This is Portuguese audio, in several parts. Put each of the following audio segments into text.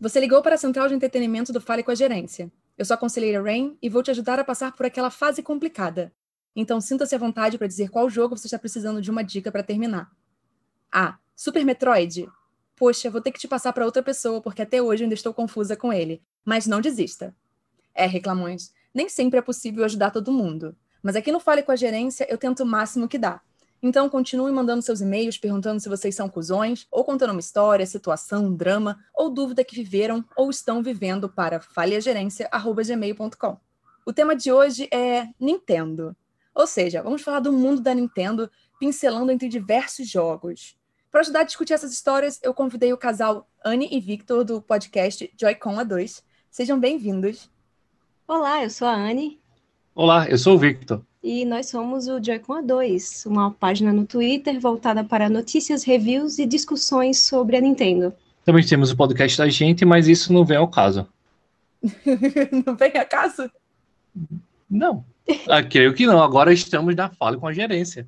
Você ligou para a central de entretenimento do Fale com a Gerência. Eu sou a conselheira Rain e vou te ajudar a passar por aquela fase complicada. Então sinta-se à vontade para dizer qual jogo você está precisando de uma dica para terminar. A. Super Metroid? Poxa, vou ter que te passar para outra pessoa porque até hoje ainda estou confusa com ele. Mas não desista. É, reclamões. Nem sempre é possível ajudar todo mundo. Mas aqui no Fale com a Gerência eu tento o máximo que dá. Então, continue mandando seus e-mails perguntando se vocês são cuzões, ou contando uma história, situação, drama, ou dúvida que viveram ou estão vivendo para falhagerência.gmail.com. O tema de hoje é Nintendo. Ou seja, vamos falar do mundo da Nintendo, pincelando entre diversos jogos. Para ajudar a discutir essas histórias, eu convidei o casal Anne e Victor do podcast Joy-Con A2. Sejam bem-vindos. Olá, eu sou a Anne. Olá, eu sou o Victor e nós somos o Joy-Con A2, uma página no Twitter voltada para notícias, reviews e discussões sobre a Nintendo. Também temos o podcast da gente, mas isso não vem ao caso. não vem a caso? Não. Ah, creio que não. Agora estamos na fala com a gerência.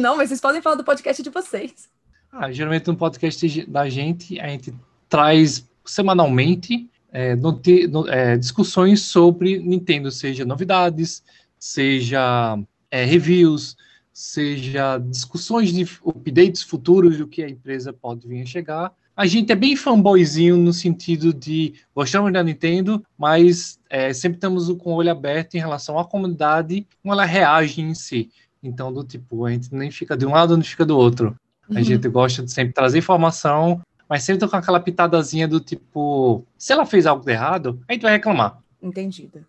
não, mas vocês podem falar do podcast de vocês. Ah, geralmente no podcast da gente, a gente traz semanalmente é, no, no, é, discussões sobre Nintendo, seja novidades, seja é, reviews, seja discussões de updates futuros do que a empresa pode vir a chegar. A gente é bem fanboyzinho no sentido de gostamos da Nintendo, mas é, sempre estamos com o olho aberto em relação à comunidade, como ela reage em si. Então, do tipo, a gente nem fica de um lado, nem fica do outro. A uhum. gente gosta de sempre trazer informação, mas sempre com aquela pitadazinha do tipo, se ela fez algo de errado, a gente vai reclamar. Entendida.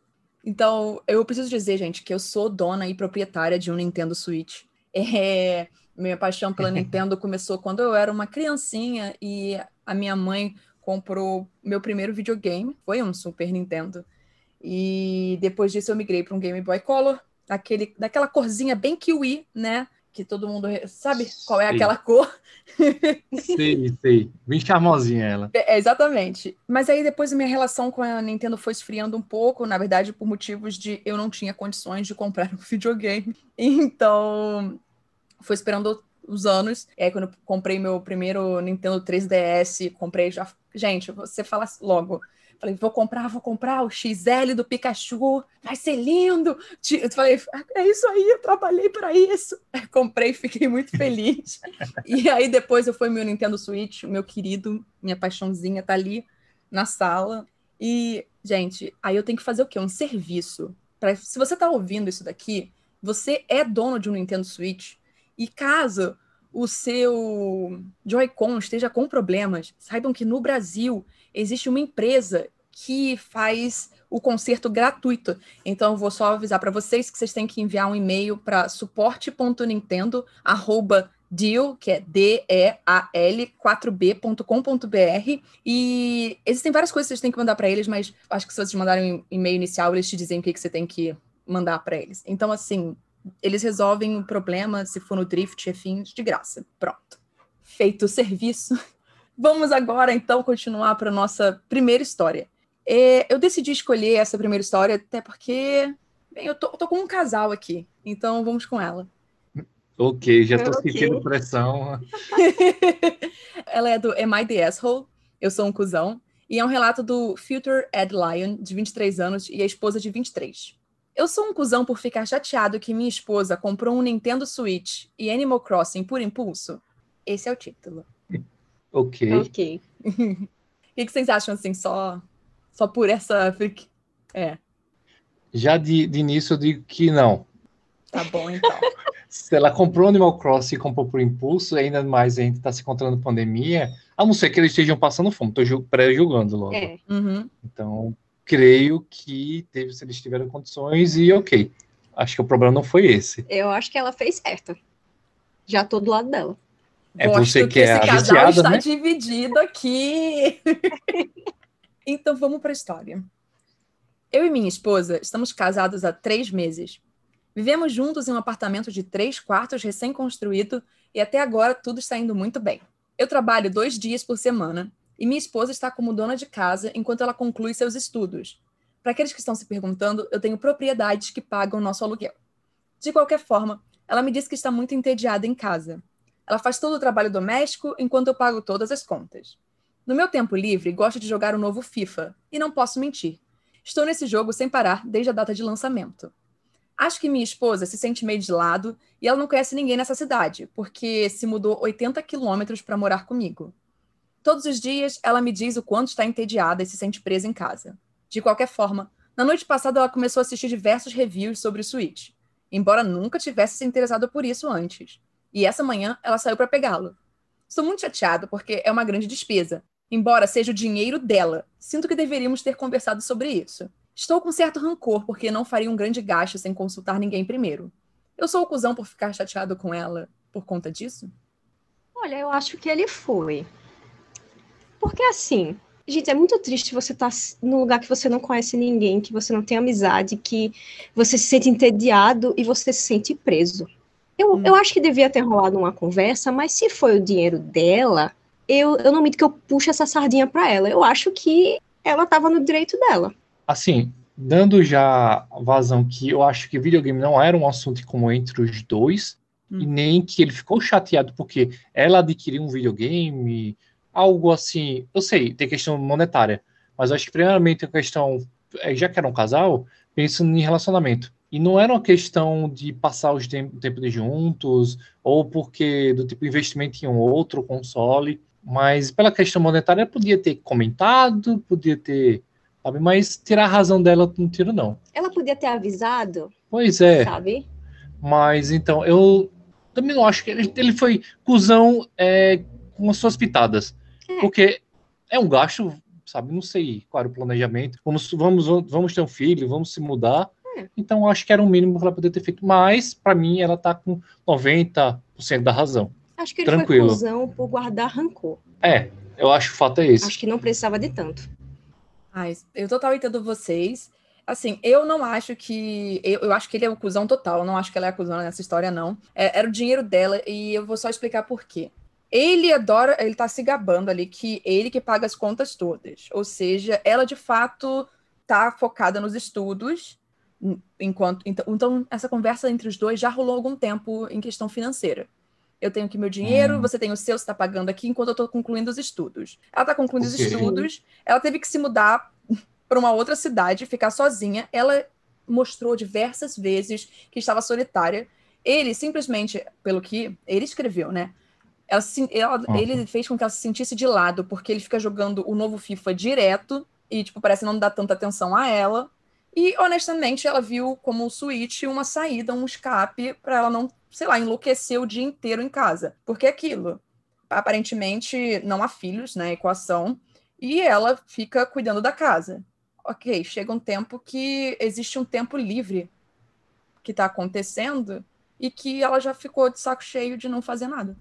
Então, eu preciso dizer, gente, que eu sou dona e proprietária de um Nintendo Switch. É, minha paixão pela Nintendo começou quando eu era uma criancinha e a minha mãe comprou meu primeiro videogame, foi um Super Nintendo. E depois disso eu migrei para um Game Boy Color, aquele, daquela corzinha bem kiwi, né? Que todo mundo sabe qual é sei. aquela cor. sei, sei. Bem charmosinha ela. É, exatamente. Mas aí depois a minha relação com a Nintendo foi esfriando um pouco, na verdade, por motivos de eu não tinha condições de comprar um videogame. Então, foi esperando os anos. É quando eu comprei meu primeiro Nintendo 3DS, comprei já. Gente, você fala logo. Falei, vou comprar, vou comprar o XL do Pikachu, vai ser lindo. Eu falei, é isso aí, eu trabalhei para isso. Comprei, fiquei muito feliz. e aí depois eu fui meu Nintendo Switch, meu querido, minha paixãozinha tá ali na sala. E, gente, aí eu tenho que fazer o quê? Um serviço. Pra, se você tá ouvindo isso daqui, você é dono de um Nintendo Switch. E caso o seu Joy-Con esteja com problemas, saibam que no Brasil existe uma empresa que faz o conserto gratuito. Então, eu vou só avisar para vocês que vocês têm que enviar um e-mail para suporte.nintendo@deal, que é D-E-A-L 4b.com.br. E existem várias coisas que vocês têm que mandar para eles, mas acho que se vocês mandarem um e-mail inicial, eles te dizem o que, que você tem que mandar para eles. Então, assim, eles resolvem o problema, se for no drift, afins, de graça. Pronto. Feito o serviço. Vamos agora, então, continuar para nossa primeira história. É, eu decidi escolher essa primeira história até porque bem, eu tô, tô, com um casal aqui, então vamos com ela. Ok, já estou okay. sentindo pressão. ela é do Am I the Asshole? Eu sou um cuzão. E é um relato do Future Ed Lion, de 23 anos, e a esposa de 23. Eu sou um cuzão por ficar chateado que minha esposa comprou um Nintendo Switch e Animal Crossing por impulso? Esse é o título. Ok. Ok. o que, que, vocês acham, assim, só, só por essa... É. Já de, de início eu digo que não. Tá bom, então. se ela comprou Animal Crossing e comprou por impulso, ainda mais a gente está se encontrando pandemia, a não ser que eles estejam passando fome, estou pré-julgando logo. É. Uhum. Então, creio que teve, se eles tiveram condições e ok. Acho que o problema não foi esse. Eu acho que ela fez certo. Já tô do lado dela. É Gosto você que, que é esse casal está né? dividido aqui. então vamos para a história. Eu e minha esposa estamos casados há três meses. Vivemos juntos em um apartamento de três quartos recém-construído e até agora tudo está indo muito bem. Eu trabalho dois dias por semana e minha esposa está como dona de casa enquanto ela conclui seus estudos. Para aqueles que estão se perguntando, eu tenho propriedades que pagam nosso aluguel. De qualquer forma, ela me disse que está muito entediada em casa ela faz todo o trabalho doméstico enquanto eu pago todas as contas. No meu tempo livre, gosto de jogar o novo FIFA, e não posso mentir. Estou nesse jogo sem parar desde a data de lançamento. Acho que minha esposa se sente meio de lado e ela não conhece ninguém nessa cidade, porque se mudou 80 quilômetros para morar comigo. Todos os dias ela me diz o quanto está entediada e se sente presa em casa. De qualquer forma, na noite passada ela começou a assistir diversos reviews sobre o Switch, embora nunca tivesse se interessado por isso antes. E essa manhã ela saiu para pegá-lo. Estou muito chateada porque é uma grande despesa, embora seja o dinheiro dela. Sinto que deveríamos ter conversado sobre isso. Estou com certo rancor porque não faria um grande gasto sem consultar ninguém primeiro. Eu sou o cuzão por ficar chateado com ela por conta disso? Olha, eu acho que ele foi. Porque assim, gente, é muito triste você estar tá num lugar que você não conhece ninguém, que você não tem amizade, que você se sente entediado e você se sente preso. Eu, hum. eu acho que devia ter rolado uma conversa, mas se foi o dinheiro dela, eu, eu não minto que eu puxo essa sardinha para ela. Eu acho que ela estava no direito dela. Assim, dando já vazão que eu acho que videogame não era um assunto comum entre os dois, hum. e nem que ele ficou chateado porque ela adquiriu um videogame, algo assim. Eu sei, tem questão monetária, mas acho que primeiramente a questão, é, já que era um casal, pensando em relacionamento. E não era uma questão de passar os tempo, de juntos, ou porque do tipo investimento em um outro console. Mas pela questão monetária, podia ter comentado, podia ter. Sabe? Mas tirar a razão dela não tiro, não. Ela podia ter avisado. Pois é. Sabe? Mas então, eu também não acho que ele, ele foi cuzão é, com as suas pitadas. É. Porque é um gasto, sabe? Não sei qual era o planejamento. Vamos, vamos, vamos ter um filho, vamos se mudar. Então, acho que era um mínimo para ela poder ter feito. Mas, para mim, ela tá com 90% da razão. Acho que ele Tranquilo. foi cuzão por guardar rancor. É, eu acho que o fato é esse. Acho que não precisava de tanto. Ai, eu total entendo vocês. Assim, eu não acho que. Eu, eu acho que ele é o cuzão total. Eu não acho que ela é a cuzão nessa história, não. É, era o dinheiro dela e eu vou só explicar por quê. Ele adora, ele tá se gabando ali que ele que paga as contas todas. Ou seja, ela de fato tá focada nos estudos, enquanto. Então, então essa conversa entre os dois já rolou algum tempo em questão financeira. Eu tenho aqui meu dinheiro, hum. você tem o seu, você está pagando aqui, enquanto eu estou concluindo os estudos. Ela está concluindo okay. os estudos, ela teve que se mudar para uma outra cidade, ficar sozinha. Ela mostrou diversas vezes que estava solitária. Ele simplesmente, pelo que ele escreveu, né? Ela, ela, uhum. Ele fez com que ela se sentisse de lado, porque ele fica jogando o novo FIFA direto e, tipo, parece não dar tanta atenção a ela. E, honestamente, ela viu como o Switch uma saída, um escape para ela não sei lá, enlouquecer o dia inteiro em casa. Porque é aquilo. Aparentemente não há filhos na né, equação e ela fica cuidando da casa. Ok, chega um tempo que existe um tempo livre que está acontecendo e que ela já ficou de saco cheio de não fazer nada.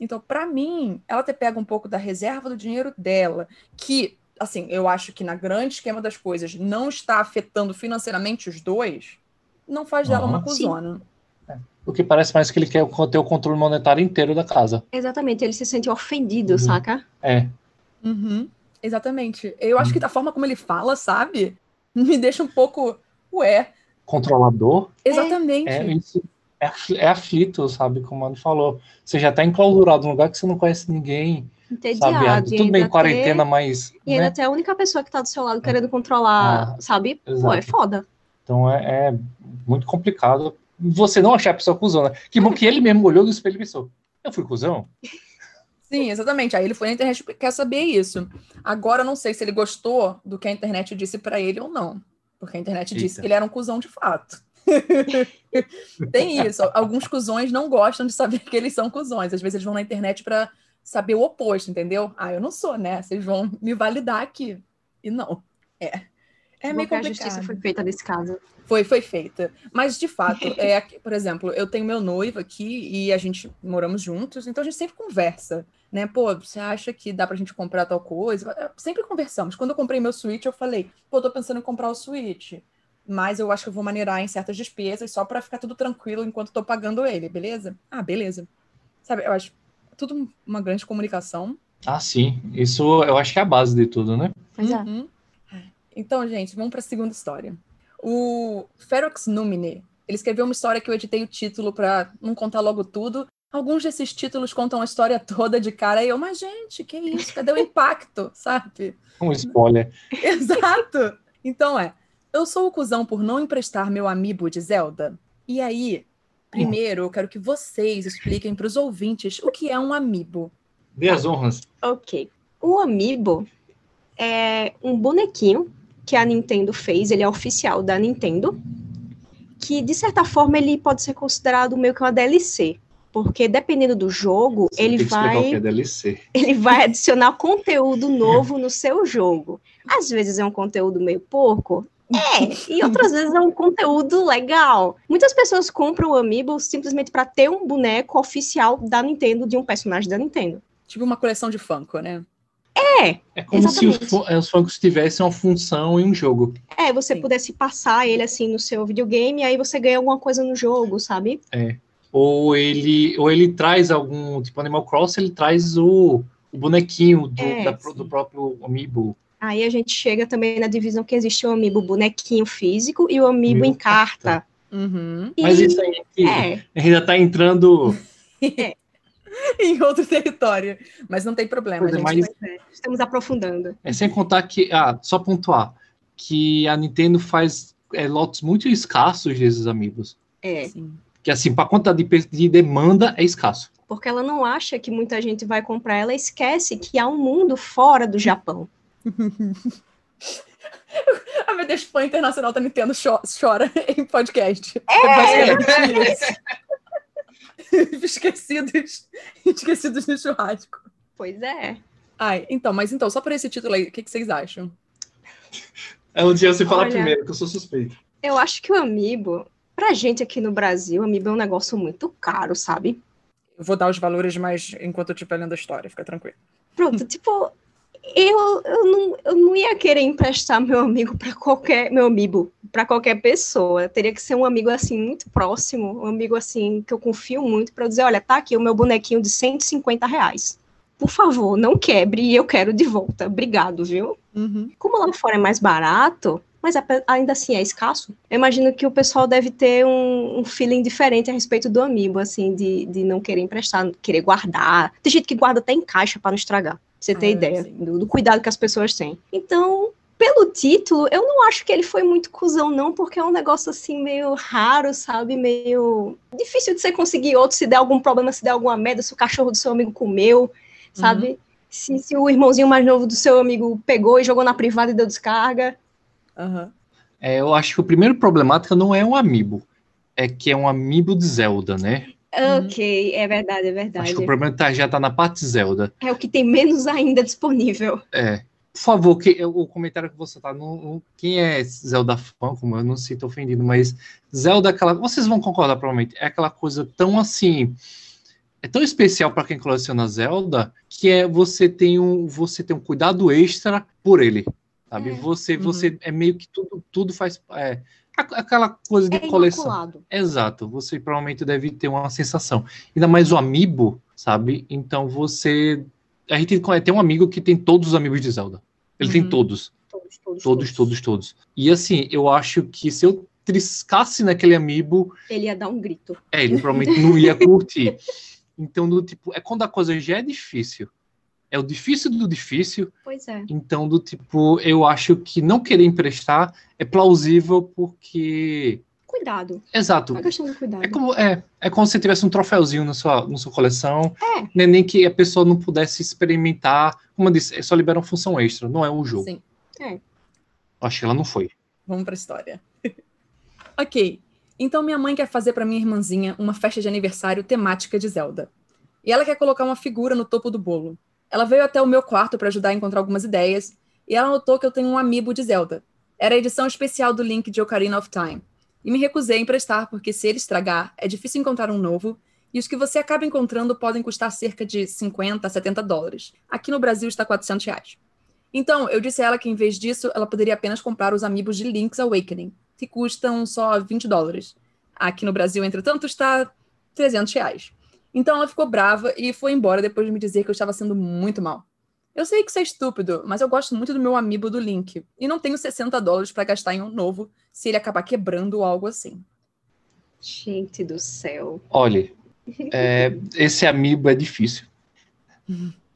Então, para mim, ela ter pega um pouco da reserva do dinheiro dela, que, assim, eu acho que na grande esquema das coisas não está afetando financeiramente os dois, não faz dela uma cuzona. O que parece mais que ele quer ter o controle monetário inteiro da casa. Exatamente, ele se sente ofendido, uhum. saca? É. Uhum. Exatamente. Eu acho que da forma como ele fala, sabe? Me deixa um pouco. Ué. Controlador? Exatamente. É, isso é, é aflito, sabe? Como a falou. Você já tá enclausurado num lugar que você não conhece ninguém. Entediado. Sabe? Tudo bem, quarentena, ter... mas. E ainda né? tem a única pessoa que tá do seu lado querendo controlar, ah, sabe? Exato. Pô, é foda. Então é, é muito complicado você não achar a pessoa cuzona. Que bom que ele mesmo olhou no espelho e pensou: eu fui cuzão? Sim, exatamente. Aí ele foi na internet e quer saber isso. Agora eu não sei se ele gostou do que a internet disse para ele ou não. Porque a internet Eita. disse que ele era um cuzão de fato. Tem isso. Alguns cuzões não gostam de saber que eles são cuzões. Às vezes eles vão na internet para saber o oposto, entendeu? Ah, eu não sou, né? Vocês vão me validar aqui. E não. É. É meio complicado. A justiça foi feita nesse caso. Foi, foi feita. Mas, de fato, é, por exemplo, eu tenho meu noivo aqui e a gente moramos juntos, então a gente sempre conversa, né? Pô, você acha que dá pra gente comprar tal coisa? Sempre conversamos. Quando eu comprei meu Switch, eu falei, pô, tô pensando em comprar o Switch, mas eu acho que eu vou maneirar em certas despesas só para ficar tudo tranquilo enquanto tô pagando ele, beleza? Ah, beleza. Sabe, eu acho tudo uma grande comunicação. Ah, sim. Isso eu acho que é a base de tudo, né? Pois é. Uhum. Então, gente, vamos para a segunda história. O Ferox Numine, ele escreveu uma história que eu editei o título para não contar logo tudo, Alguns desses títulos contam a história toda de cara e eu, mas gente, que isso? Cadê o impacto, sabe? Um spoiler. Exato! Então é, eu sou o cuzão por não emprestar meu amiibo de Zelda. E aí, primeiro, eu quero que vocês expliquem para os ouvintes o que é um amiibo. Dê as honras. Ok. O amiibo é um bonequinho que a Nintendo fez, ele é oficial da Nintendo, que de certa forma ele pode ser considerado meio que uma DLC, porque dependendo do jogo, Você ele que vai é DLC. ele vai adicionar conteúdo novo no seu jogo. Às vezes é um conteúdo meio porco, é, e outras vezes é um conteúdo legal. Muitas pessoas compram o Amiibo simplesmente para ter um boneco oficial da Nintendo de um personagem da Nintendo. Tipo uma coleção de Funko, né? É, É como se os, Exatamente. fu- eh, os funkos tivessem uma função em um jogo. é, você Sim. pudesse passar ele assim no seu videogame, aí você ganha alguma coisa no jogo, sabe? Ou ele, ou ele traz algum, tipo Animal Crossing, ele traz o, o bonequinho do, É, da- do próprio amiibo. Aí a gente chega também na divisão que existe o Amiibo bonequinho físico e o Amiibo em carta. Uhum. E- Mas isso aí é, ainda tá entrando. em outro território. Mas não tem problema, Pois é, gente. mas- é, estamos aprofundando. É sem contar que, ah, só pontuar, que a Nintendo faz é, lotes muito escassos desses amigos. É, Sim. Que assim, para quantidade de, de demanda é escasso. porque ela não acha que muita gente vai comprar, ela esquece que há um mundo fora do Japão. Ah, meu Deus, fã internacional da Nintendo cho- chora em podcast. É, basicamente isso. esquecidos, esquecidos no churrasco. Pois é. Ai, então, mas então, só por esse título aí, o que, que vocês acham? É um dia você falar Olha. primeiro, que eu sou suspeito. Eu acho que o Amiibo, pra gente aqui no Brasil, o Amiibo é um negócio muito caro, sabe? Eu vou dar os valores, mas enquanto eu estiver lendo a história, fica tranquilo. Pronto, tipo, eu, eu, não, eu não ia querer emprestar meu amigo para qualquer, meu amiibo, para qualquer pessoa. Teria que ser um amigo assim muito próximo, um amigo assim que eu confio muito para dizer, olha, tá aqui o meu bonequinho de 150 reais. Por favor, não quebre e eu quero de volta. Obrigado, viu? Uhum. Como lá fora é mais barato, mas ainda assim é escasso, eu imagino que o pessoal deve ter um, um feeling diferente a respeito do amiibo, assim, de, de não querer emprestar, querer guardar. Tem gente que guarda até em caixa para não estragar. Pra Você ter Ah, ideia do, do cuidado que as pessoas têm. Então, pelo título, eu não acho que ele foi muito cuzão, não, porque é um negócio assim meio raro, sabe? Meio difícil de você conseguir outro se der algum problema, se der alguma merda, se o cachorro do seu amigo comeu, sabe? Se, se o irmãozinho mais novo do seu amigo pegou e jogou na privada e deu descarga. Aham. É, eu acho que o primeiro problemática não é um amiibo, é que é um amiibo de Zelda, né? Uhum. Ok, é verdade, é verdade. Acho que o problema tá, já tá na parte Zelda. É o que tem menos ainda disponível. É. Por favor, que, o comentário que você tá. No, no- quem é Zelda fã, como eu não tô ofendido, mas Zelda é aquela. Vocês vão concordar, provavelmente. É aquela coisa tão assim. É tão especial para quem coleciona Zelda que é você tem um você tem um cuidado extra por ele, sabe? É. Você Uhum. você é meio que tudo tudo faz é, aquela coisa de É coleção. Exato, você provavelmente deve ter uma sensação. Ainda mais o amiibo, sabe? Então você. A gente tem um amigo que tem todos os amigos de Zelda. Ele tem Uhum. todos, Todos, todos, todos, todos, todos. E assim, eu acho que se eu triscasse naquele amiibo, Ele ia dar um grito. é, ele provavelmente não ia curtir. Então, do tipo, é quando a coisa já é difícil. É o difícil do difícil. Pois é. Então, do tipo, eu acho que não querer emprestar é plausível porque. Cuidado. Exato. É questão de cuidado. É como, é, é como se tivesse um troféuzinho na sua, na sua coleção, É. né, nem que a pessoa não pudesse experimentar. Como eu disse, é só libera uma função extra, não é o jogo. Sim. Acho que ela não foi. Vamos pra história. ok. Então minha mãe quer fazer pra minha irmãzinha uma festa de aniversário temática de Zelda. E ela quer colocar uma figura no topo do bolo. Ela veio até o meu quarto para ajudar a encontrar algumas ideias, e ela notou que eu tenho um amiibo de Zelda. Era a edição especial do Link de Ocarina of Time. E me recusei a emprestar, porque se ele estragar, é difícil encontrar um novo, e os que você acaba encontrando podem custar cerca de 50 a 70 dólares. Aqui no Brasil está 400 reais. Então, eu disse a ela que em vez disso, ela poderia apenas comprar os amigos de Link's Awakening, que custam só 20 dólares. Aqui no Brasil, entretanto, está 300 reais. Então ela ficou brava e foi embora depois de me dizer que eu estava sendo muito mal. Eu sei que isso é estúpido, mas eu gosto muito do meu amiibo do Link. E não tenho 60 dólares para gastar em um novo se ele acabar quebrando ou algo assim. Gente do céu. Olha, É, esse amiibo é difícil.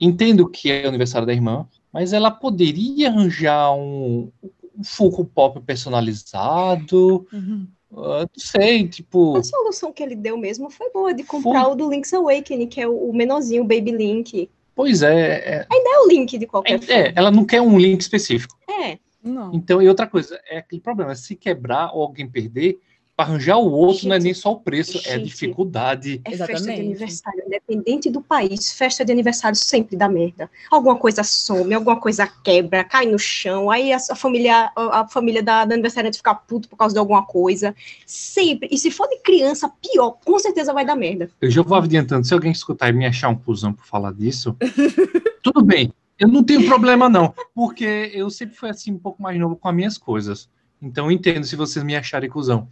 Entendo que é o aniversário da irmã, mas ela poderia arranjar um, um Funko Pop personalizado. Uhum. Uh, não sei, tipo. A solução que ele deu mesmo foi boa, de comprar Foi. o do Link's Awakening, que é o, menorzinho, o Baby Link. Pois é, é, É o Link de qualquer é, forma. é, ela não quer um link específico. É, Não. Então, e outra coisa, é aquele problema, se quebrar ou alguém perder, arranjar o outro não é Gente, nem só o preço, é a gente. dificuldade. é festa de Exatamente. aniversário, independente do país, festa de aniversário sempre dá merda. Alguma coisa some, alguma coisa quebra, cai no chão, aí a, a família, a, a família da, da aniversariante fica puto por causa de alguma coisa. Sempre. E se for de criança, pior, com certeza vai dar merda. Eu já vou adiantando, se alguém escutar e me achar um cuzão por falar disso, tudo bem, eu não tenho problema não, porque eu sempre fui assim um pouco mais novo com as minhas coisas. Então eu entendo se vocês me acharem cuzão.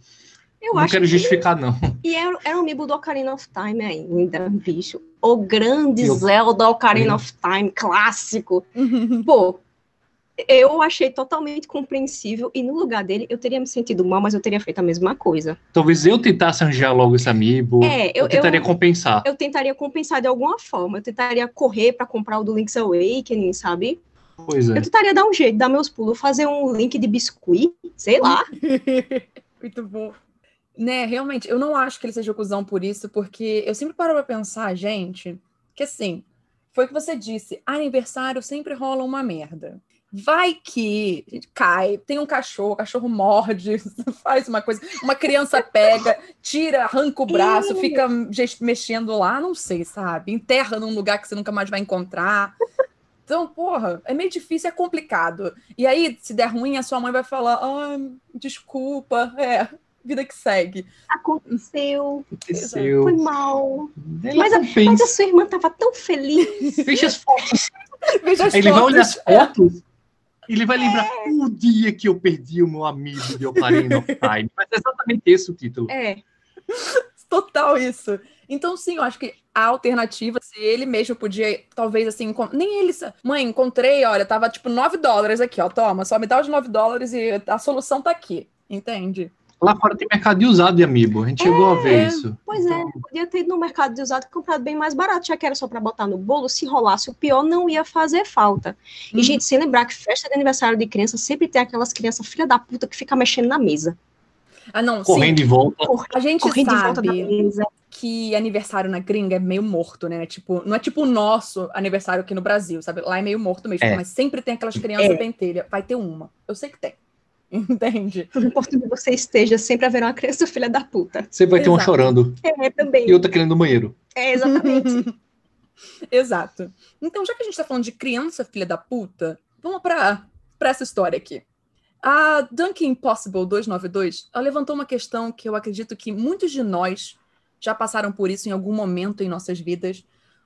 Eu não acho quero que- justificar, não. E era, era o amiibo do Ocarina of Time ainda, bicho. O grande Eu- Zelda Ocarina Eu- of Time, clássico. Pô, eu achei totalmente compreensível e no lugar dele eu teria me sentido mal, mas eu teria feito a mesma coisa. Talvez eu tentasse arranjar logo esse amiibo, É, eu, eu tentaria eu, compensar. eu tentaria compensar de alguma forma. Eu tentaria correr pra comprar o do Link's Awakening, sabe? Pois é. Eu tentaria dar um jeito, dar meus pulos, fazer um link de biscuit, sei lá. Muito bom. Né, realmente, eu não acho que ele seja cuzão por isso, porque eu sempre paro pra pensar, gente, que assim, foi o que você disse, aniversário sempre rola uma merda. Vai que cai, tem um cachorro, o cachorro morde, faz uma coisa, uma criança pega, tira, arranca o braço, fica mexendo lá, não sei, sabe? Enterra num lugar que você nunca mais vai encontrar. Então, porra, é meio difícil, é complicado. E aí, se der ruim, a sua mãe vai falar: ah, desculpa, é, vida que segue. Aconteceu, Aconteceu. foi mal. Mas a-. Mas a sua irmã tava tão feliz. Veja as fotos. Veja as ele vai olhar as fotos. É. fotos. Ele vai lembrar o dia que eu perdi o meu amigo de Ocarina of Time. Mas é exatamente esse o título. É, Total isso. Então, sim, eu acho que a alternativa, se ele mesmo podia, talvez assim, nem ele. Mãe, encontrei, olha, tava tipo 9 dólares aqui, ó, toma, só me dá os 9 dólares e a solução tá aqui, entende? Lá fora tem mercado de usado de amiibo. A gente chegou a ver É, isso. pois é, podia ter ido no mercado de usado e comprado bem mais barato, já que era só pra botar no bolo. Se rolasse o pior, não ia fazer falta. E, Uhum. gente, sem lembrar que festa de aniversário de criança sempre tem aquelas crianças filha da puta que fica mexendo na mesa. Ah, não, Correndo sim. de volta. A gente Correndo de volta da sabe mesa. que aniversário na gringa é meio morto, né? Tipo, não é tipo o nosso aniversário aqui no Brasil, sabe? Lá é meio morto mesmo, É. mas sempre tem aquelas crianças É. pentelha. Vai ter uma. Eu sei que tem. Entende? Não importa onde você esteja, sempre haverá uma criança filha da puta. Você vai ter um Exato. chorando É, também. e outra querendo no banheiro. É, exatamente. Exato. Então, já que a gente tá falando de criança filha da puta, vamos pra, pra essa história aqui. A Dunkin Impossible 292, ela levantou uma questão que eu acredito que muitos de nós já passaram por isso em algum momento em nossas vidas,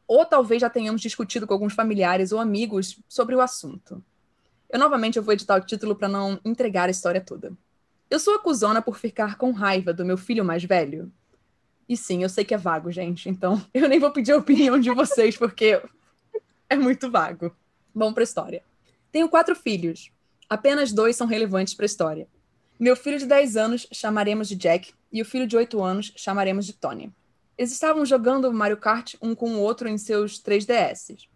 ou talvez já tenhamos discutido com alguns familiares ou amigos sobre o assunto. Eu novamente eu vou editar o título para não entregar a história toda. Eu sou acusona por ficar com raiva do meu filho mais velho. E sim, eu sei que é vago, gente, então eu nem vou pedir a opinião de vocês, porque é muito vago. Vamos para a história. Tenho quatro filhos. Apenas dois são relevantes para a história. Meu filho de 10 anos chamaremos de Jack e o filho de 8 anos chamaremos de Tony. Eles estavam jogando Mario Kart um com o outro em seus 3DS.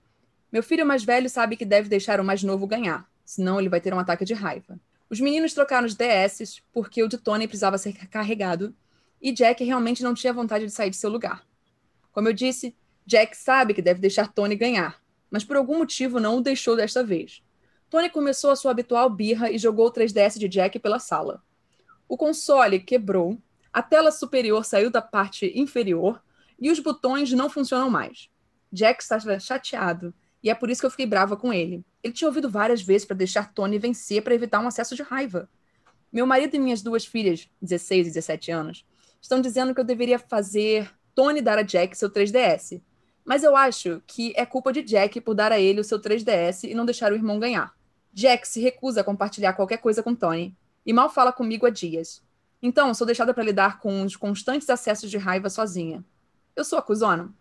Meu filho mais velho sabe que deve deixar o mais novo ganhar, senão ele vai ter um ataque de raiva. Os meninos trocaram os DS porque o de Tony precisava ser carregado e Jack realmente não tinha vontade de sair de seu lugar. Como eu disse, Jack sabe que deve deixar Tony ganhar, mas por algum motivo não o deixou desta vez. Tony começou a sua habitual birra e jogou o 3DS de Jack pela sala. O console quebrou, a tela superior saiu da parte inferior e os botões não funcionam mais. Jack estava chateado e é por isso que eu fiquei brava com ele. Ele tinha ouvido várias vezes para deixar Tony vencer para evitar um acesso de raiva. Meu marido e minhas duas filhas, 16 e 17 anos, estão dizendo que eu deveria fazer Tony dar a Jack seu 3DS. Mas eu acho que é culpa de Jack por dar a ele o seu 3DS e não deixar o irmão ganhar. Jack se recusa a compartilhar qualquer coisa com Tony e mal fala comigo há dias. Então, sou deixada para lidar com os constantes acessos de raiva sozinha. Eu sou acusona?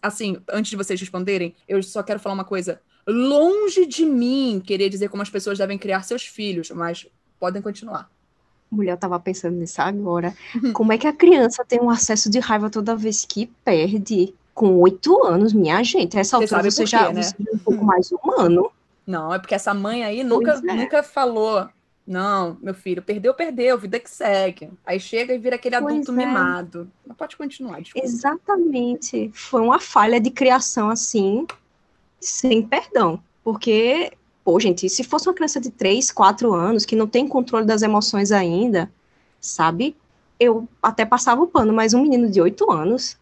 Assim, antes de vocês responderem, eu só quero falar uma coisa. Longe de mim querer dizer como as pessoas devem criar seus filhos, mas podem continuar. Mulher, eu tava pensando nisso agora. Como é que a criança tem um acesso de raiva toda vez que perde? Com oito anos, minha gente. Essa altura você, você já, né? você é um pouco mais humano. Não, é porque essa mãe aí nunca, é. nunca falou. Não, meu filho, perdeu, perdeu, vida que segue. Aí chega e vira aquele pois adulto é. mimado. Mas pode continuar, desculpa. Exatamente. Foi uma falha de criação, assim, sem perdão. Porque Pô, gente, se fosse uma criança de 3, 4 anos, que não tem controle das emoções ainda, sabe? Eu até passava o pano, mas um menino de 8 anos,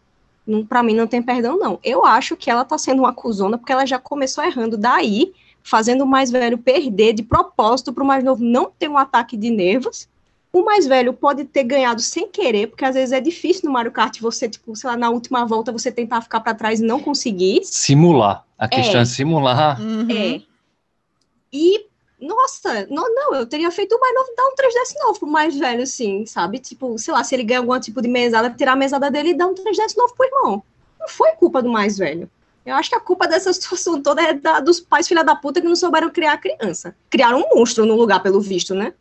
para mim não tem perdão, não. Eu acho que ela tá sendo uma cuzona porque ela já começou errando daí, fazendo o mais velho perder de propósito para o mais novo não ter um ataque de nervos. O mais velho pode ter ganhado sem querer, porque às vezes é difícil no Mario Kart você, tipo, sei lá, na última volta você tentar ficar para trás e não conseguir. Simular. A questão é, é simular. Uhum. É. E, nossa, não, não, eu teria feito o mais novo, dar um 3DS novo pro mais velho, assim, sabe? Tipo, sei lá, se ele ganha algum tipo de mesada, tirar a mesada dele e dar um 3DS novo pro irmão. Não foi culpa do mais velho. Eu acho que a culpa dessa situação toda é da, dos pais filha da puta que não souberam criar a criança. Criaram um monstro no lugar, pelo visto, né?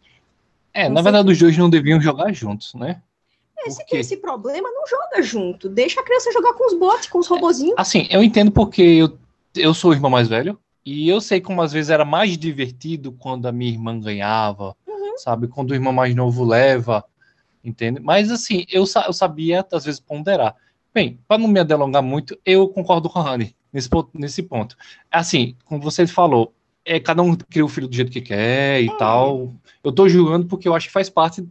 É, na verdade, os dois não deviam jogar juntos, né? É, se tem esse problema, não joga junto. Deixa a criança jogar com os bots, com os robozinhos. Assim, eu entendo porque eu, eu sou o irmão mais velho. E eu sei como às vezes era mais divertido quando a minha irmã ganhava, uhum. sabe? Quando o irmão mais novo leva, entende? Mas assim, eu, eu sabia às vezes ponderar. Bem, para não me delongar muito, eu concordo com a Rani nesse, nesse ponto. Assim, como você falou, é, cada um cria o filho do jeito que quer e é. tal. Eu tô julgando porque eu acho que faz parte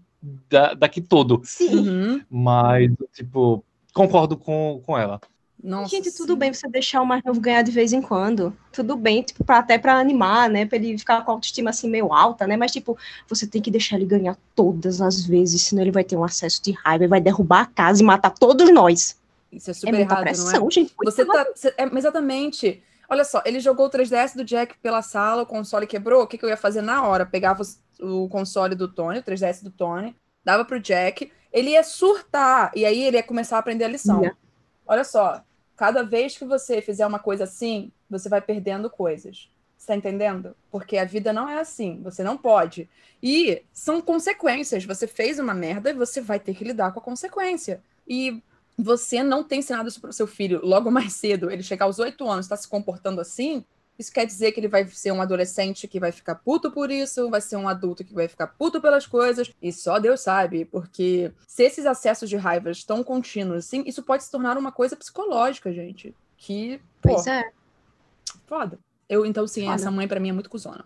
da, daqui todo. Sim. Uhum. Mas, tipo, concordo com, com ela. Nossa, Gente, tudo sim. bem você deixar o mais novo ganhar de vez em quando. Tudo bem, tipo, pra, até para animar, né? Pra ele ficar com a autoestima assim meio alta, né? Mas, tipo, você tem que deixar ele ganhar todas as vezes, senão ele vai ter um acesso de raiva, e vai derrubar a casa e matar todos nós. Isso é super é errado, pressão, não é? gente. Você tá, você, é, exatamente. Olha só, ele jogou o 3DS do Jack pela sala, o console quebrou. O que, que eu ia fazer na hora? Pegava o, o console do Tony, o 3DS do Tony, dava pro Jack, ele ia surtar, e aí ele ia começar a aprender a lição. Yeah. Olha só, Cada vez que você fizer uma coisa assim, você vai perdendo coisas. Você tá entendendo? Porque a vida não é assim. Você não pode. E são consequências. Você fez uma merda e você vai ter que lidar com a consequência. E você não tem ensinado isso para o seu filho logo mais cedo. Ele chegar aos oito anos, está se comportando assim. Isso quer dizer que ele vai ser um adolescente que vai ficar puto por isso, vai ser um adulto que vai ficar puto pelas coisas, e só Deus sabe, porque se esses acessos de raiva estão contínuos, assim, isso pode se tornar uma coisa psicológica, gente. Que, pô, pois é. Foda. Eu, então, sim, foda. essa mãe para mim é muito cuzona.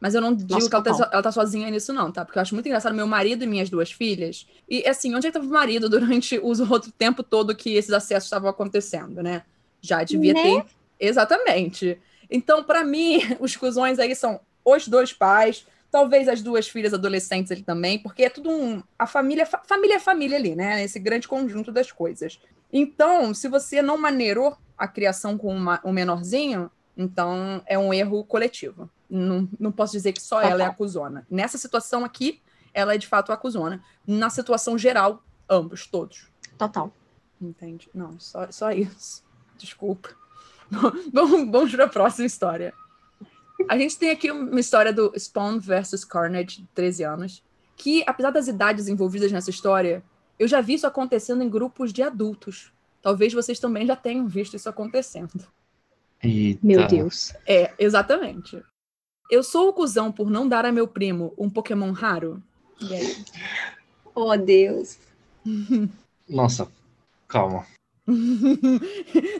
Mas eu não digo Nossa, que ela tá, ela tá, sozinha nisso, não, tá? Porque eu acho muito engraçado meu marido e minhas duas filhas. E, assim, onde é que tava o marido durante o outro tempo todo que esses acessos estavam acontecendo, né? Já devia né? ter. Exatamente. Então, para mim, os cuzões aí são os dois pais, talvez as duas filhas adolescentes ali também, porque é tudo um. A família, família é família ali, né? Esse grande conjunto das coisas. Então, se você não maneirou a criação com uma, um menorzinho, então é um erro coletivo. Não, não posso dizer que só ela é acusona. Nessa situação aqui, ela é de fato acusona. Na situação geral, ambos, todos. Total. Entende? Não, só, só isso. Desculpa. vamos, vamos para a próxima história. A gente tem aqui uma história do Spawn versus Carnage, de 13 anos, que, apesar das idades envolvidas nessa história, eu já vi isso acontecendo em grupos de adultos. Talvez vocês também já tenham visto isso acontecendo. Eita. Meu Deus. É, exatamente. Eu sou o cuzão por não dar a meu primo um Pokémon raro? Aí? Oh, Deus. Nossa, calma.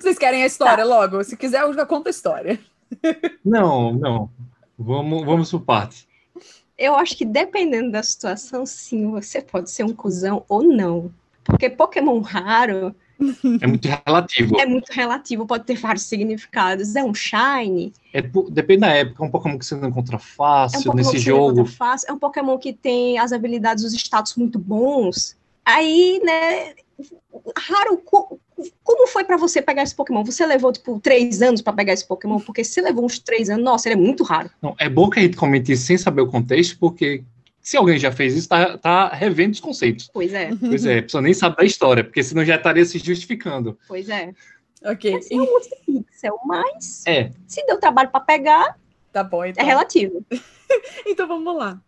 Vocês querem a história tá. logo? Se quiser, eu já conto a história. Não, não. Vamos, vamos por parte. Eu acho que dependendo da situação, sim, você pode ser um cuzão ou não. Porque Pokémon raro. É muito relativo. É muito relativo, pode ter vários significados. É um Shine. É, depende da época, é um Pokémon que você não encontra fácil é um nesse jogo. Fácil, é um Pokémon que tem as habilidades, os status muito bons. Aí, né, raro, como foi para você pegar esse Pokémon? Você levou, tipo, três anos para pegar esse Pokémon? Porque se levou uns três anos, nossa, ele é muito raro. Não, é bom que a gente comente isso sem saber o contexto, porque se alguém já fez isso, tá, tá revendo os conceitos. Pois é. Pois é, a pessoa nem sabe da história, porque senão já estaria se justificando. Pois é. Ok. Esse é um multipixel, mas é. se deu trabalho para pegar, tá bom, então. é relativo. então vamos lá.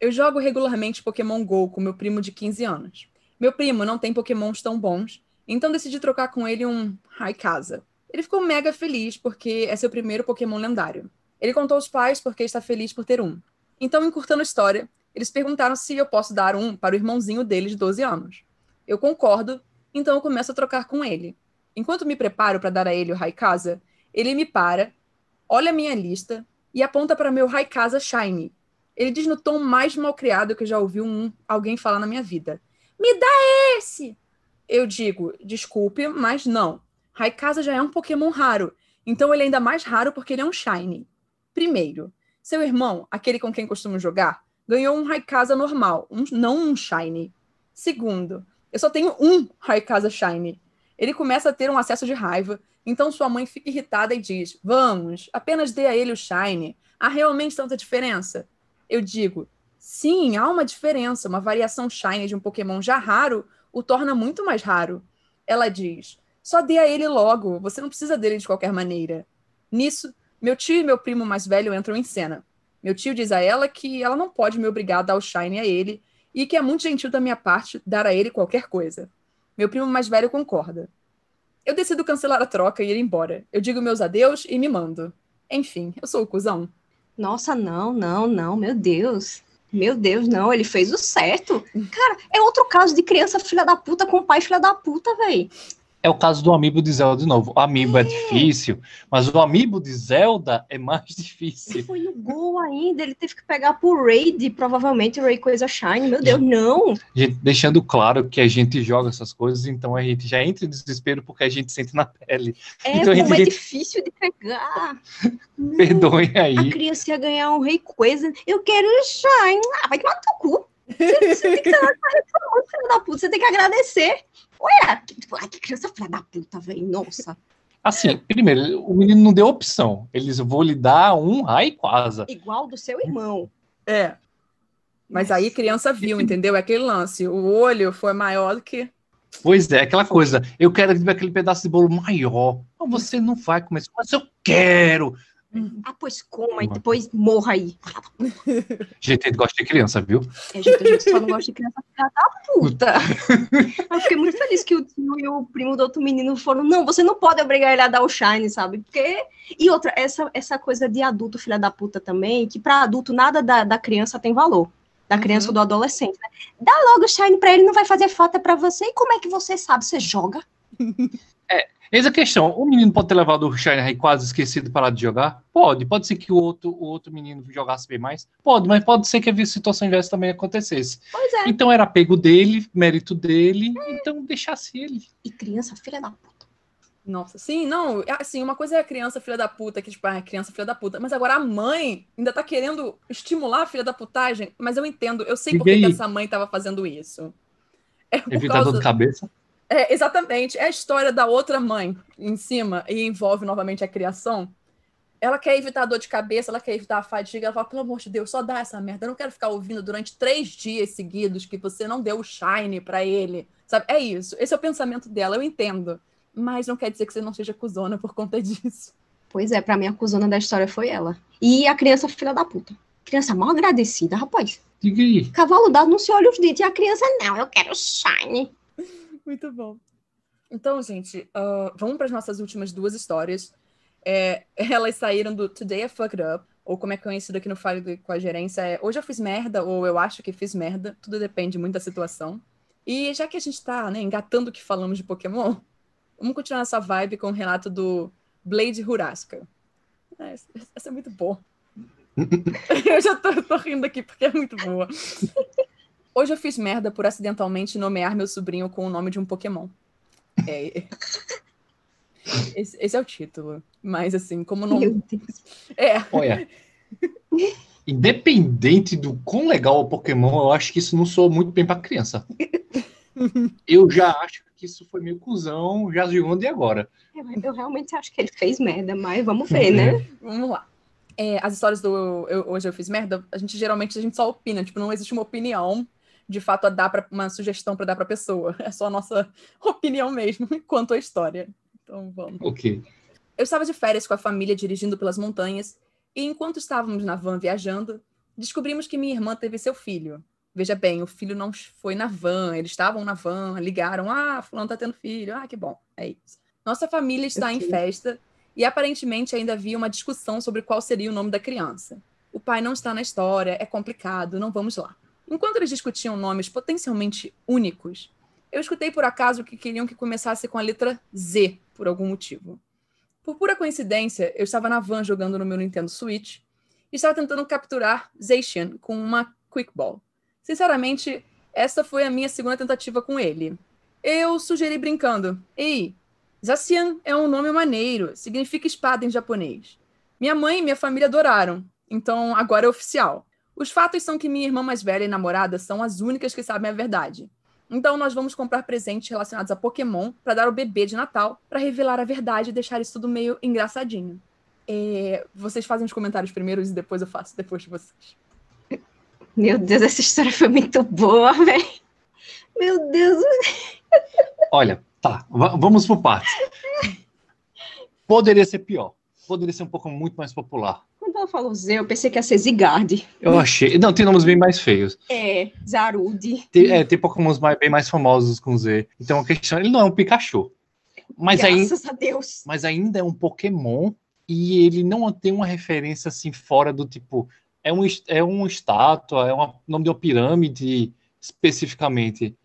Eu jogo regularmente Pokémon GO com meu primo de 15 anos. Meu primo não tem Pokémons tão bons, então decidi trocar com ele um Raikasa. Ele ficou mega feliz porque é seu primeiro Pokémon lendário. Ele contou aos pais porque está feliz por ter um. Então, encurtando a história, eles perguntaram se eu posso dar um para o irmãozinho dele de 12 anos. Eu concordo, então eu começo a trocar com ele. Enquanto me preparo para dar a ele o Raikasa, ele me para, olha a minha lista e aponta para meu Raikasa Shiny. Ele diz no tom mais malcriado que eu já ouvi um, alguém falar na minha vida. Me dá esse! Eu digo, desculpe, mas não. Raikasa já é um Pokémon raro, então ele é ainda mais raro porque ele é um Shiny. Primeiro, seu irmão, aquele com quem costumo jogar, ganhou um Raikasa normal, um, não um Shiny. Segundo, eu só tenho um Raikasa Shiny. Ele começa a ter um acesso de raiva, então sua mãe fica irritada e diz: Vamos, apenas dê a ele o Shiny. Há realmente tanta diferença? Eu digo: Sim, há uma diferença. Uma variação Shiny de um Pokémon já raro o torna muito mais raro. Ela diz: Só dê a ele logo, você não precisa dele de qualquer maneira. Nisso, meu tio e meu primo mais velho entram em cena. Meu tio diz a ela que ela não pode me obrigar a dar o Shine a ele e que é muito gentil da minha parte dar a ele qualquer coisa. Meu primo mais velho concorda. Eu decido cancelar a troca e ir embora. Eu digo meus adeus e me mando. Enfim, eu sou o cuzão. Nossa, não, não, não, meu Deus. Meu Deus, não, ele fez o certo. Cara, é outro caso de criança filha da puta com pai filha da puta, velho. É o caso do amiibo de Zelda de novo. O amiibo é. é difícil, mas o amiibo de Zelda é mais difícil. Ele foi no gol ainda, ele teve que pegar por Raid, provavelmente Raid Coisa Shine. Meu Deus, não! Gente, deixando claro que a gente joga essas coisas, então a gente já entra em desespero porque a gente sente na pele. É, então, como gente... é difícil de pegar. Perdoem aí. A criança ia ganhar um Rei Coisa. Eu quero Shine. Ah, vai tomar no teu cu. Você, você tem que estar reclamando, filho da puta. Você tem que agradecer. Olha, tipo, ai, que criança filha da puta, velho. Nossa. Assim, primeiro, o menino não deu opção. Eles vão lhe dar um Rayquaza. Igual do seu irmão. É. Mas aí criança viu, entendeu? É aquele lance. O olho foi maior do que. Pois é, aquela coisa. Eu quero aquele pedaço de bolo maior. Não, você não vai comer mas eu quero. Uhum. Ah, pois coma e depois morra aí. Gente, a gente gosta de criança, viu? É, gente só não gosta de criança filha da puta. Eu fiquei muito feliz que o tio e o primo do outro menino foram, não, você não pode obrigar ele a dar o shine, sabe? Porque... E outra, essa, essa coisa de adulto filha da puta também, que para adulto nada da, da criança tem valor. Da criança uhum. ou do adolescente, né? Dá logo o shine pra ele, não vai fazer falta para você. E como é que você sabe? Você joga? É, Eis a questão: o menino pode ter levado o Shine quase esquecido e parar de jogar? Pode. Pode ser que o outro, o outro menino jogasse bem mais? Pode, mas pode ser que a situação inversa também acontecesse. Pois é. Então era apego dele, mérito dele, é. então deixasse ele. E criança, filha da puta. Nossa, sim, não, assim, uma coisa é a criança filha da puta, que tipo, ah, é criança filha da puta, mas agora a mãe ainda tá querendo estimular a filha da putagem, mas eu entendo, eu sei por que essa mãe tava fazendo isso. É Evitador causa... de cabeça? É, exatamente. É a história da outra mãe em cima e envolve novamente a criação. Ela quer evitar a dor de cabeça, ela quer evitar a fadiga. Ela fala, pelo amor de Deus, só dá essa merda. Eu não quero ficar ouvindo durante três dias seguidos que você não deu o shine para ele. Sabe? É isso. Esse é o pensamento dela, eu entendo. Mas não quer dizer que você não seja cuzona por conta disso. Pois é, para mim a cuzona da história foi ela. E a criança filha da puta. Criança mal agradecida, rapaz. Diga aí. Cavalo dado não se olha os dedos. E a criança, não, eu quero shine. Muito bom. Então, gente, uh, vamos para as nossas últimas duas histórias. É, elas saíram do Today I Fucked Up, ou como é conhecido aqui no Fale com a Gerência, é Hoje eu fiz merda, ou Eu acho que fiz merda. Tudo depende muito da situação. E já que a gente está né, engatando que falamos de Pokémon, vamos continuar essa vibe com o relato do Blade Hurasca. É, essa é muito boa. eu já tô, tô rindo aqui porque é muito boa. Hoje eu fiz merda por acidentalmente nomear meu sobrinho com o nome de um Pokémon. É... Esse, esse, é o título. Mas assim, como não. Meu Deus. É. Olha. Independente do quão legal o Pokémon, eu acho que isso não soa muito bem pra criança. eu já acho que isso foi meio cuzão, já de onde e agora. Eu, eu, realmente acho que ele fez merda, mas vamos ver, né? Vamos lá. É, as histórias do eu, Hoje Eu Fiz Merda, a gente geralmente a gente só opina, tipo, não existe uma opinião de fato a dar para uma sugestão para dar para a pessoa. É só a nossa opinião mesmo quanto à história. Então vamos. Ok. Eu estava de férias com a família dirigindo pelas montanhas e enquanto estávamos na van viajando, Descobrimos que minha irmã teve seu filho. Veja bem, o filho não foi na van, eles estavam na van, ligaram, ah, fulano tá tendo filho, ah, que bom, é isso. Nossa família está em festa e aparentemente ainda havia uma discussão sobre qual seria o nome da criança. O pai não está na história, é complicado, não vamos lá. Enquanto eles discutiam nomes potencialmente únicos, eu escutei por acaso que queriam que começasse com a letra Z, por algum motivo. Por pura coincidência, eu estava na van jogando no meu Nintendo Switch e estava tentando capturar Zacian com uma Quick Ball. Sinceramente, essa foi a minha segunda tentativa com ele. Eu sugeri brincando: Ei, Zacian é um nome maneiro, significa espada em japonês. Minha mãe e minha família adoraram, então agora é oficial. Os fatos são que minha irmã mais velha e namorada são as únicas que sabem a verdade. Então nós vamos comprar presentes relacionados a Pokémon para dar ao bebê de Natal, para revelar a verdade e deixar isso tudo meio engraçadinho. É, vocês fazem os comentários primeiro e depois eu faço depois de vocês. Meu Deus, essa história foi muito boa, velho. Meu Deus. Olha, tá, vamos por partes. Poderia ser pior. Poderia ser um pouco muito mais popular. Quando ela falou Z, eu pensei que ia ser Zigard. Eu achei. Não, tem nomes bem mais feios. É, Zarude. Tem, é, tem Pokémons mais, bem mais famosos com Z. Então a questão, ele não é um Pikachu. Mas Graças ainda, a Deus. Mas ainda é um Pokémon e ele não tem uma referência assim fora do tipo é um, é um estátua, é um nome de uma pirâmide especificamente.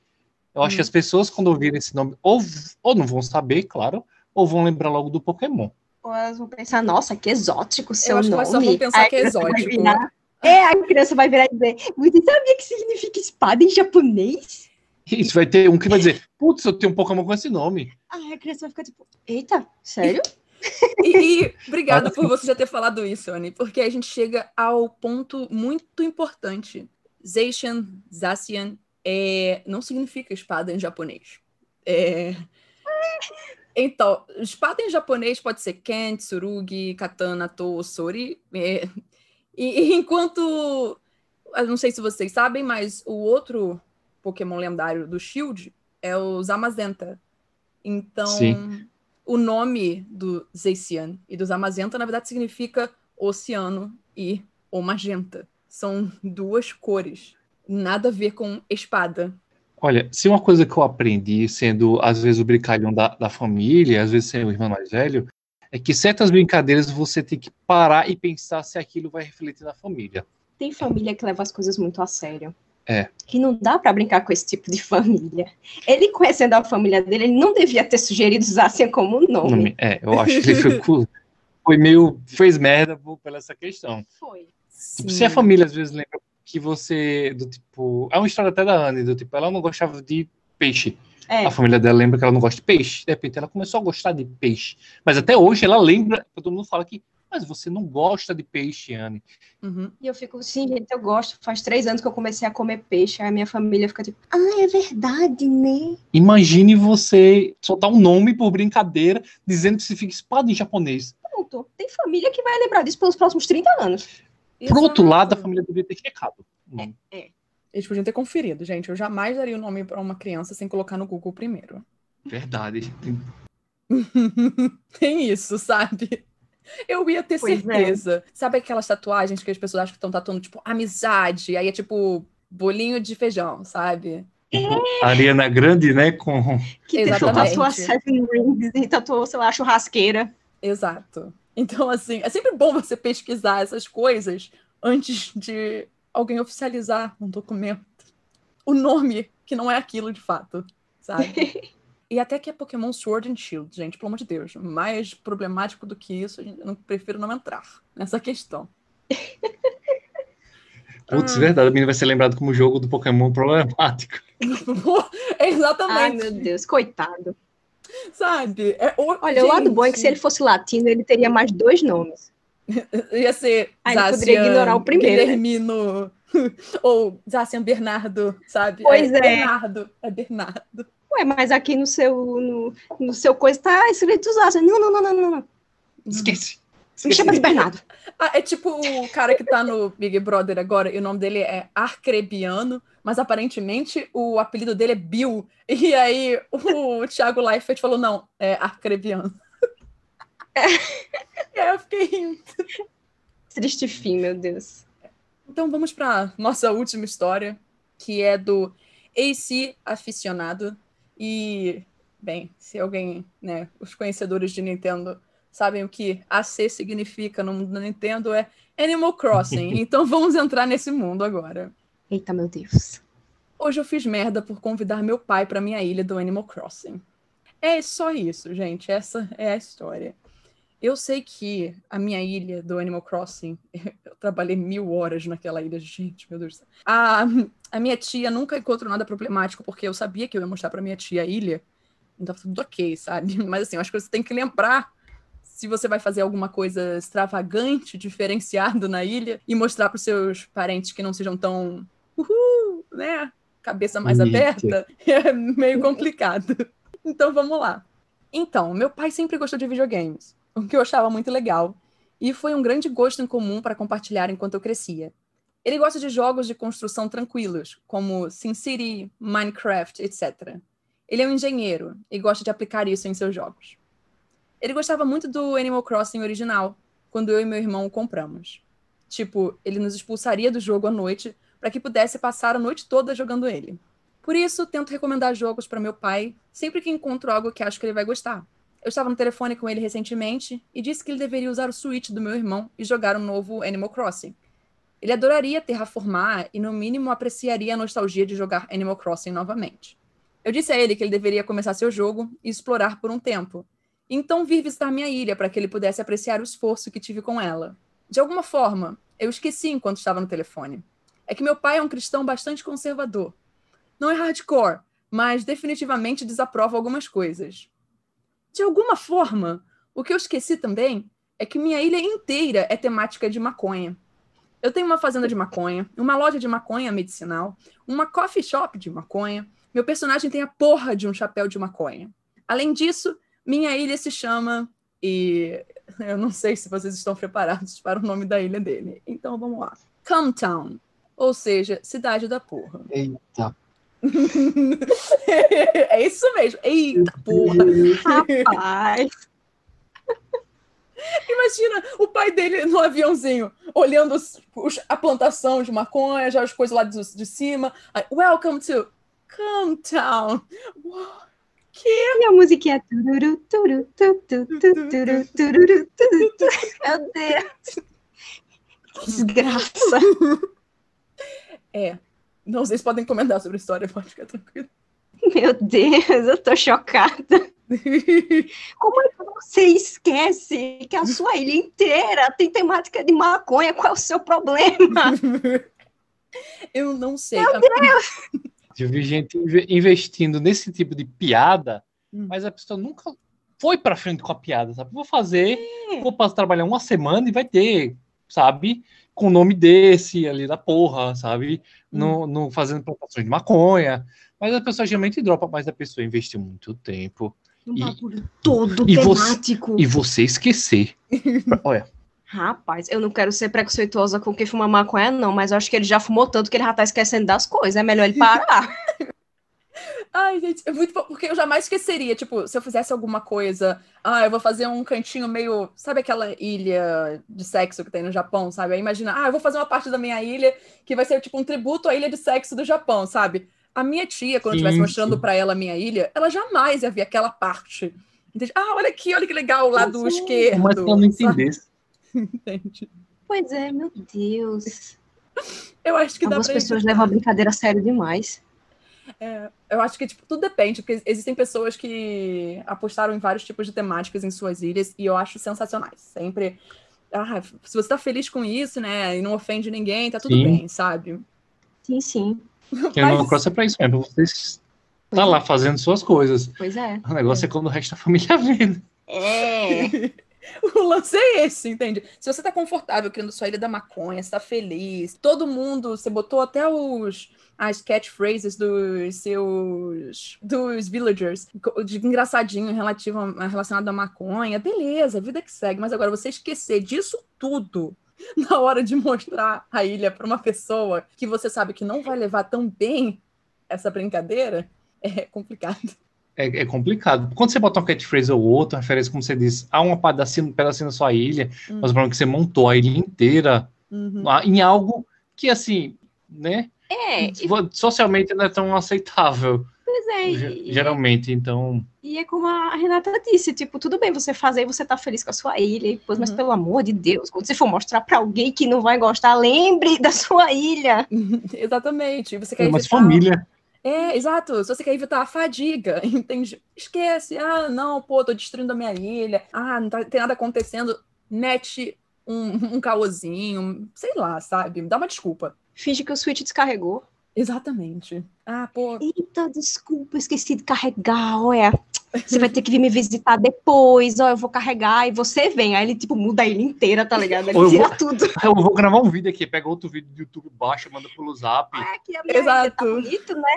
Eu acho que as hum. pessoas, quando ouvirem esse nome, ou, ou não vão saber, claro, ou vão lembrar logo do Pokémon. Ou elas vão pensar, nossa, que exótico seu Eu acho nome. Que só vão pensar que é exótico. Virar, é, a criança vai virar e dizer, você sabia que significa espada em japonês? Isso, vai ter um que vai dizer, putz, eu tenho um Pokémon com esse nome. Ah, a criança vai ficar tipo, eita, sério? E, e obrigada por você já ter falado isso, Anne, porque a gente chega ao ponto muito importante. Zacian, Zacian, é, não significa espada em japonês. É... Então, espada em japonês pode ser Ken, Tsurugi, Katana, To, Sori. É... E, enquanto. Eu não sei se vocês sabem, mas o outro Pokémon lendário do Shield é o Zamazenta. Então, Sim o nome do Zacian e dos Amazenta, na verdade, significa oceano e o magenta. São duas cores. Nada a ver com espada. Olha, se uma coisa que eu aprendi, sendo às vezes o brincalhão da, da família, às vezes sendo o irmão mais velho, é que certas brincadeiras você tem que parar e pensar se aquilo vai refletir na família. Tem família que leva as coisas muito a sério. É. Que não dá para brincar com esse tipo de família. Ele, conhecendo a família dele, ele não devia ter sugerido Zácia como nome. É, eu acho que ele foi, foi meio. fez merda por, pela essa questão. Foi. Tipo, se a família às vezes lembra que você. Do tipo. É uma história até da Anne, do tipo, ela não gostava de peixe. É. A família dela lembra que ela não gosta de peixe. De repente ela começou a gostar de peixe. Mas até hoje ela lembra, todo mundo fala que mas você não gosta de peixe, Anne. Uhum. E eu fico, sim, gente, eu gosto. Faz três anos que eu comecei a comer peixe, aí a minha família fica tipo, ah, é verdade, né? Imagine você soltar um nome por brincadeira, dizendo que você fica espada em japonês. Pronto. Tem família que vai lembrar disso pelos próximos 30 anos. Por outro lado, a família deveria ter checado. É, é. Eles podiam ter conferido, gente. Eu jamais daria o nome para uma criança sem colocar no Google primeiro. Verdade. Tem isso, sabe? Eu ia ter pois é. certeza. É. Sabe aquelas tatuagens que as pessoas acham que estão tatuando, tipo, amizade? Aí é tipo bolinho de feijão, sabe? Tipo, Ariana Grande, né? Com... Que Exatamente. tatuou Seven Rings e tatuou, sei lá, churrasqueira. Exato. Então, assim, é sempre bom você pesquisar essas coisas antes de alguém oficializar um documento. O nome que não é aquilo de fato, sabe? E até que é Pokémon Sword and Shield, gente, pelo amor de Deus. Mais problemático do que isso, eu não, prefiro não entrar nessa questão. Putz, ah. verdade, a menina vai ser lembrado como jogo do Pokémon problemático. Exatamente. Ai, meu Deus, coitado. Sabe? É, o... Olha, gente... o lado bom é que se ele fosse latino, ele teria mais dois nomes. Ia ser Aí Zacian, poderia ignorar o primeiro. Né? Guilhermino, né? ou Zacian Bernardo, sabe? Pois é. é. Bernardo, é Bernardo. Ué, mas aqui no seu, no, no seu coisa tá escrito Zaza. Não, não, não, não, não, não. Me chama de Bernardo. ah, é tipo o cara que tá no Big Brother agora, e o nome dele é Arcrebiano, mas aparentemente o apelido dele é Bill. E aí o Thiago Leifert falou: não, é Arcrebiano. É. e aí eu fiquei rindo. Triste fim, meu Deus. Então vamos para nossa última história, que é do AC aficionado. E, bem, se alguém, né, os conhecedores de Nintendo sabem o que AC significa no mundo da Nintendo, é Animal Crossing. então vamos entrar nesse mundo agora. Eita, meu Deus. Hoje eu fiz merda por convidar meu pai para minha ilha do Animal Crossing. É só isso, gente. Essa é a história. Eu sei que a minha ilha do Animal Crossing, eu trabalhei mil horas naquela ilha, gente, meu Deus do céu. A, a minha tia nunca encontrou nada problemático, porque eu sabia que eu ia mostrar pra minha tia a ilha, então tudo ok, sabe? Mas assim, eu acho que você tem que lembrar se você vai fazer alguma coisa extravagante, diferenciado na ilha, e mostrar para os seus parentes que não sejam tão. Uhul, né? Cabeça mais Eita. aberta, é meio complicado. Então vamos lá. Então, meu pai sempre gostou de videogames o que eu achava muito legal, e foi um grande gosto em comum para compartilhar enquanto eu crescia. Ele gosta de jogos de construção tranquilos, como SimCity, Minecraft, etc. Ele é um engenheiro e gosta de aplicar isso em seus jogos. Ele gostava muito do Animal Crossing original, quando eu e meu irmão o compramos. Tipo, ele nos expulsaria do jogo à noite para que pudesse passar a noite toda jogando ele. Por isso, tento recomendar jogos para meu pai sempre que encontro algo que acho que ele vai gostar. Eu estava no telefone com ele recentemente e disse que ele deveria usar o Switch do meu irmão e jogar um novo Animal Crossing. Ele adoraria terraformar e, no mínimo, apreciaria a nostalgia de jogar Animal Crossing novamente. Eu disse a ele que ele deveria começar seu jogo e explorar por um tempo, então vir visitar minha ilha para que ele pudesse apreciar o esforço que tive com ela. De alguma forma, eu esqueci enquanto estava no telefone. É que meu pai é um cristão bastante conservador. Não é hardcore, mas definitivamente desaprova algumas coisas. De alguma forma, o que eu esqueci também é que minha ilha inteira é temática de maconha. Eu tenho uma fazenda de maconha, uma loja de maconha medicinal, uma coffee shop de maconha. Meu personagem tem a porra de um chapéu de maconha. Além disso, minha ilha se chama. E eu não sei se vocês estão preparados para o nome da ilha dele. Então vamos lá. Town, Ou seja, cidade da porra. Eita é isso mesmo. Eita porra. Rapaz. Imagina o pai dele no aviãozinho, olhando os, os, a plantação de maconha, já as coisas lá de, de cima. Welcome to Town. Que? E a musiquinha. Tururu, tururu, tururu, tururu, tururu, Meu Deus. Que desgraça. É, não, vocês podem comentar sobre a história, pode ficar tranquilo. Meu Deus, eu tô chocada. Como é que você esquece que a sua ilha inteira tem temática de maconha? Qual é o seu problema? Eu não sei. Meu Deus! Eu vi gente investindo nesse tipo de piada, hum. mas a pessoa nunca foi para frente com a piada, sabe? Vou fazer, é. vou trabalhar uma semana e vai ter, sabe? com o nome desse ali da porra, sabe? Hum. No, no, fazendo plantações de maconha. Mas a pessoa geralmente dropa, mas a pessoa investiu muito tempo. Um e, todo e temático. Você, e você esquecer. Olha. Rapaz, eu não quero ser preconceituosa com quem fuma maconha, não, mas eu acho que ele já fumou tanto que ele já tá esquecendo das coisas. É melhor ele parar. Ai, gente, é muito bom, porque eu jamais esqueceria, tipo, se eu fizesse alguma coisa, ah, eu vou fazer um cantinho meio, sabe aquela ilha de sexo que tem no Japão, sabe? Aí imagina, ah, eu vou fazer uma parte da minha ilha que vai ser tipo um tributo à ilha de sexo do Japão, sabe? A minha tia, quando estivesse mostrando para ela a minha ilha, ela jamais ia ver aquela parte. Entende? Ah, olha aqui, olha que legal, o lado Nossa, esquerdo. Mas ela não entendesse. Entende? Pois é, meu Deus. Eu acho que Algumas pessoas levam a brincadeira a sério demais. É, eu acho que tipo, tudo depende, porque existem pessoas que apostaram em vários tipos de temáticas em suas ilhas e eu acho sensacionais. Sempre. Ah, se você tá feliz com isso, né? E não ofende ninguém, tá tudo sim. bem, sabe? Sim, sim. Quem Mas... não cross é pra isso mesmo, vocês tá lá fazendo suas coisas. Pois é. O negócio é, é quando o resto da família vê. É. o lance é esse, entende? Se você tá confortável criando sua ilha da maconha, você tá feliz, todo mundo, você botou até os as catchphrases dos seus dos villagers de engraçadinho relativo a, relacionado à maconha, beleza, vida que segue, mas agora você esquecer disso tudo na hora de mostrar a ilha para uma pessoa que você sabe que não vai levar tão bem essa brincadeira, é complicado. É, é, complicado. Quando você bota uma catchphrase ou outra, referência, como você diz, a um pedacinho, pedacinho da sua ilha, hum. mas o problema é que você montou a ilha inteira uhum. em algo que assim, né? É, e, Socialmente não é tão aceitável, pois é, e- geralmente, então... E é como a Renata disse, tipo, tudo bem você fazer e você tá feliz com a sua ilha, e, pois, mas Uhum. pelo amor de Deus, quando você for mostrar pra alguém que não vai gostar, lembre da sua ilha. Exatamente. Você quer É, mas evitar- família... É, exato. Se você quer evitar a fadiga, entende? Esquece. Ah, não, pô, tô destruindo a minha ilha. Ah, não tá, tem nada acontecendo. Mete um, um caôzinho, sei lá, sabe? Dá uma desculpa. Finge que o Switch descarregou. Exatamente. Ah, pô, Eita, desculpa, esqueci de carregar, olha. Você vai ter que vir me visitar depois, ó, eu vou carregar, e você vem. Aí ele, tipo, muda a ilha inteira, tá ligado? Ele tira vou- tudo. Eu vou gravar um vídeo aqui, pega outro vídeo do YouTube, baixa, manda pelo zap. Ah, aqui a minha Exato. ilha tá bonito, né?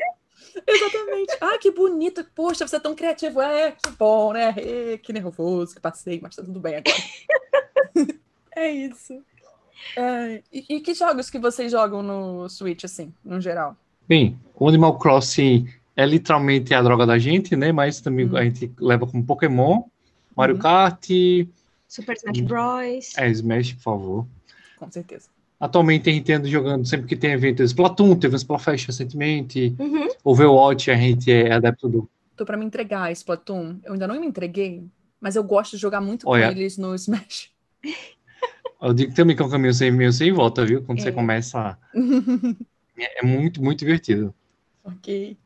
exatamente. Ah, que bonito. Poxa, você é tão criativo. É, que bom, né? Ê, que nervoso que passei, mas tá tudo bem agora. é isso. É, e, e que jogos que vocês jogam no Switch, assim, no geral? Bem, o Animal Crossing é literalmente a droga da gente, né? Mas também Hum. a gente leva como Pokémon, Mario Uhum. Kart, Super Smash Bros. é, Smash, por favor. Com certeza. Atualmente a gente anda jogando sempre que tem evento Splatoon, teve um Splatfest recentemente, Uhum. Overwatch, a gente é adepto do. Tô pra me entregar Splatoon. Eu ainda não me entreguei, mas eu gosto de jogar muito Olha. com eles no Smash. Eu digo também que é um caminho sem meio sem volta, viu? Quando você É. começa. É, é muito, muito divertido. ok.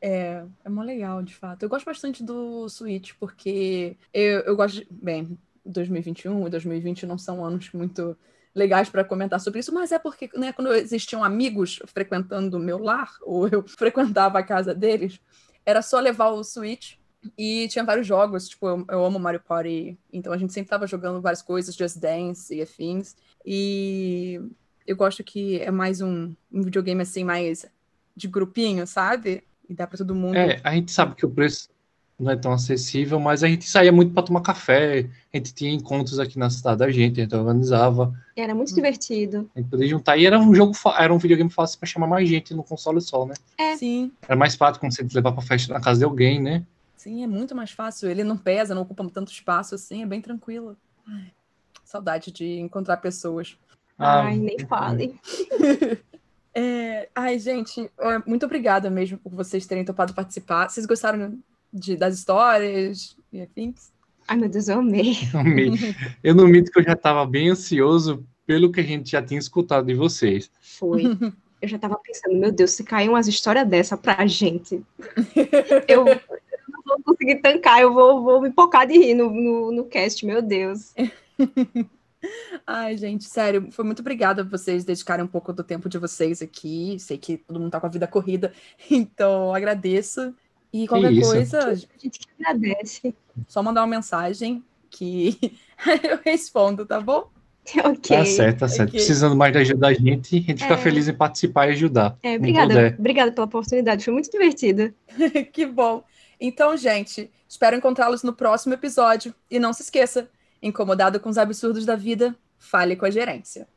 É, é mó legal, de fato. Eu gosto bastante do Switch, porque eu, eu gosto de. Bem, 2021 e 2020 não são anos muito legais para comentar sobre isso, mas é porque, né, quando existiam amigos frequentando o meu lar, ou eu frequentava a casa deles, era só levar o Switch e tinha vários jogos, tipo, eu, eu amo Mario Party, então a gente sempre tava jogando várias coisas, Just Dance e afins, e eu gosto que é mais um, um videogame assim, mais de grupinho, sabe? E dá pra todo mundo. É, a gente sabe que o preço não é tão acessível, mas a gente saía muito para tomar café, a gente tinha encontros aqui na cidade da gente, a gente organizava, Era muito divertido. a gente podia juntar, e era um jogo, era um videogame fácil para chamar mais gente no console só, né? É. Sim, Era mais fácil como você levar para festa na casa de alguém, né? sim, é muito mais fácil. Ele não pesa, não ocupa tanto espaço assim, é bem tranquilo. Ai, saudade de encontrar pessoas. Ah, Ai, nem fale. É, ai, gente, muito obrigada mesmo por vocês terem topado participar. Vocês gostaram de, das histórias e afins? Ai, meu Deus, eu amei. Amei. Eu não minto que eu já estava bem ansioso pelo que a gente já tinha escutado de vocês. Foi. Eu já tava pensando, meu Deus, se cair umas histórias dessa pra gente, eu, eu não vou conseguir tancar, eu vou, vou me pocar de rir no, no, no cast, meu Deus. Ai, gente, sério, foi muito obrigada por vocês dedicarem um pouco do tempo de vocês aqui. Sei que todo mundo tá com a vida corrida, então agradeço. E qualquer isso. coisa, A gente que agradece. só mandar uma mensagem que eu respondo, tá bom? Ok. Tá certo, tá certo. ok. Precisando mais da ajuda da gente, a gente fica É. feliz em participar e ajudar. É, obrigada, obrigada pela oportunidade, foi muito divertido. que bom. Então, gente, espero encontrá-los no próximo episódio. E não se esqueça, incomodado com os absurdos da vida, fale com a gerência.